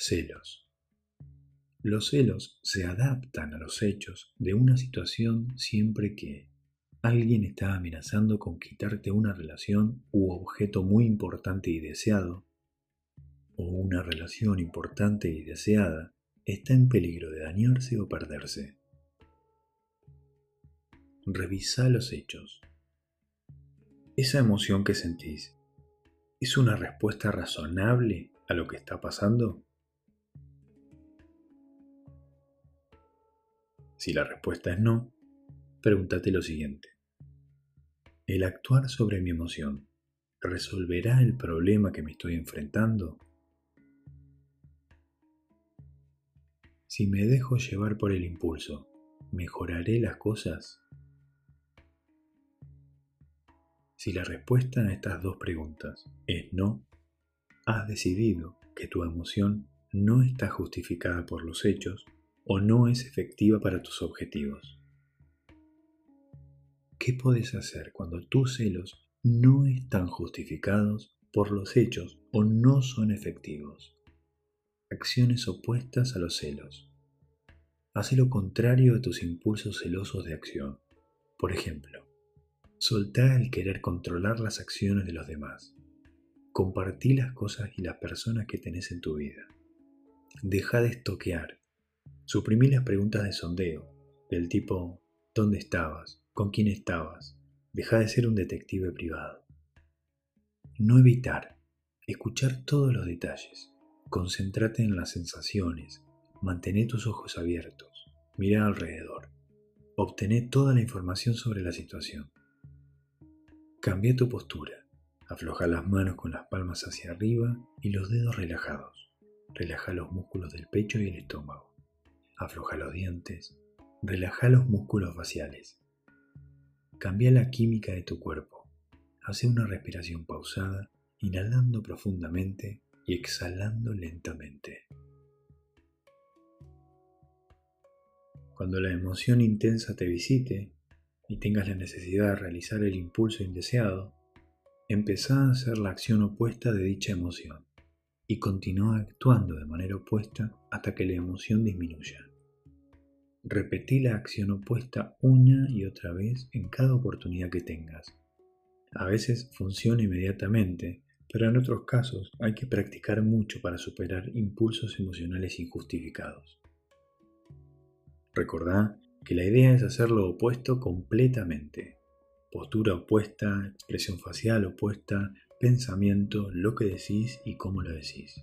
Celos. Los celos se adaptan a los hechos de una situación siempre que alguien está amenazando con quitarte una relación u objeto muy importante y deseado, o una relación importante y deseada está en peligro de dañarse o perderse. Revisa los hechos. Esa emoción que sentís, ¿es una respuesta razonable a lo que está pasando? Si la respuesta es no, pregúntate lo siguiente. ¿El actuar sobre mi emoción resolverá el problema que me estoy enfrentando? Si me dejo llevar por el impulso, ¿mejoraré las cosas? Si la respuesta a estas dos preguntas es no, has decidido que tu emoción no está justificada por los hechos o no es efectiva para tus objetivos. ¿Qué puedes hacer cuando tus celos no están justificados por los hechos o no son efectivos? Acciones opuestas a los celos. Hace lo contrario a tus impulsos celosos de acción. Por ejemplo, soltá el querer controlar las acciones de los demás. Compartí las cosas y las personas que tenés en tu vida. Deja de estoquear Suprimí las preguntas de sondeo, del tipo ¿dónde estabas? ¿Con quién estabas? Deja de ser un detective privado. No evitar, escuchar todos los detalles, concéntrate en las sensaciones, mantén tus ojos abiertos, mira alrededor, obtené toda la información sobre la situación. Cambia tu postura, afloja las manos con las palmas hacia arriba y los dedos relajados. Relaja los músculos del pecho y el estómago afloja los dientes, relaja los músculos faciales. Cambia la química de tu cuerpo. Hace una respiración pausada, inhalando profundamente y exhalando lentamente. Cuando la emoción intensa te visite y tengas la necesidad de realizar el impulso indeseado, empezá a hacer la acción opuesta de dicha emoción y continúa actuando de manera opuesta hasta que la emoción disminuya. Repetí la acción opuesta una y otra vez en cada oportunidad que tengas. A veces funciona inmediatamente, pero en otros casos hay que practicar mucho para superar impulsos emocionales injustificados. Recordá que la idea es hacer lo opuesto completamente. Postura opuesta, expresión facial opuesta, pensamiento, lo que decís y cómo lo decís.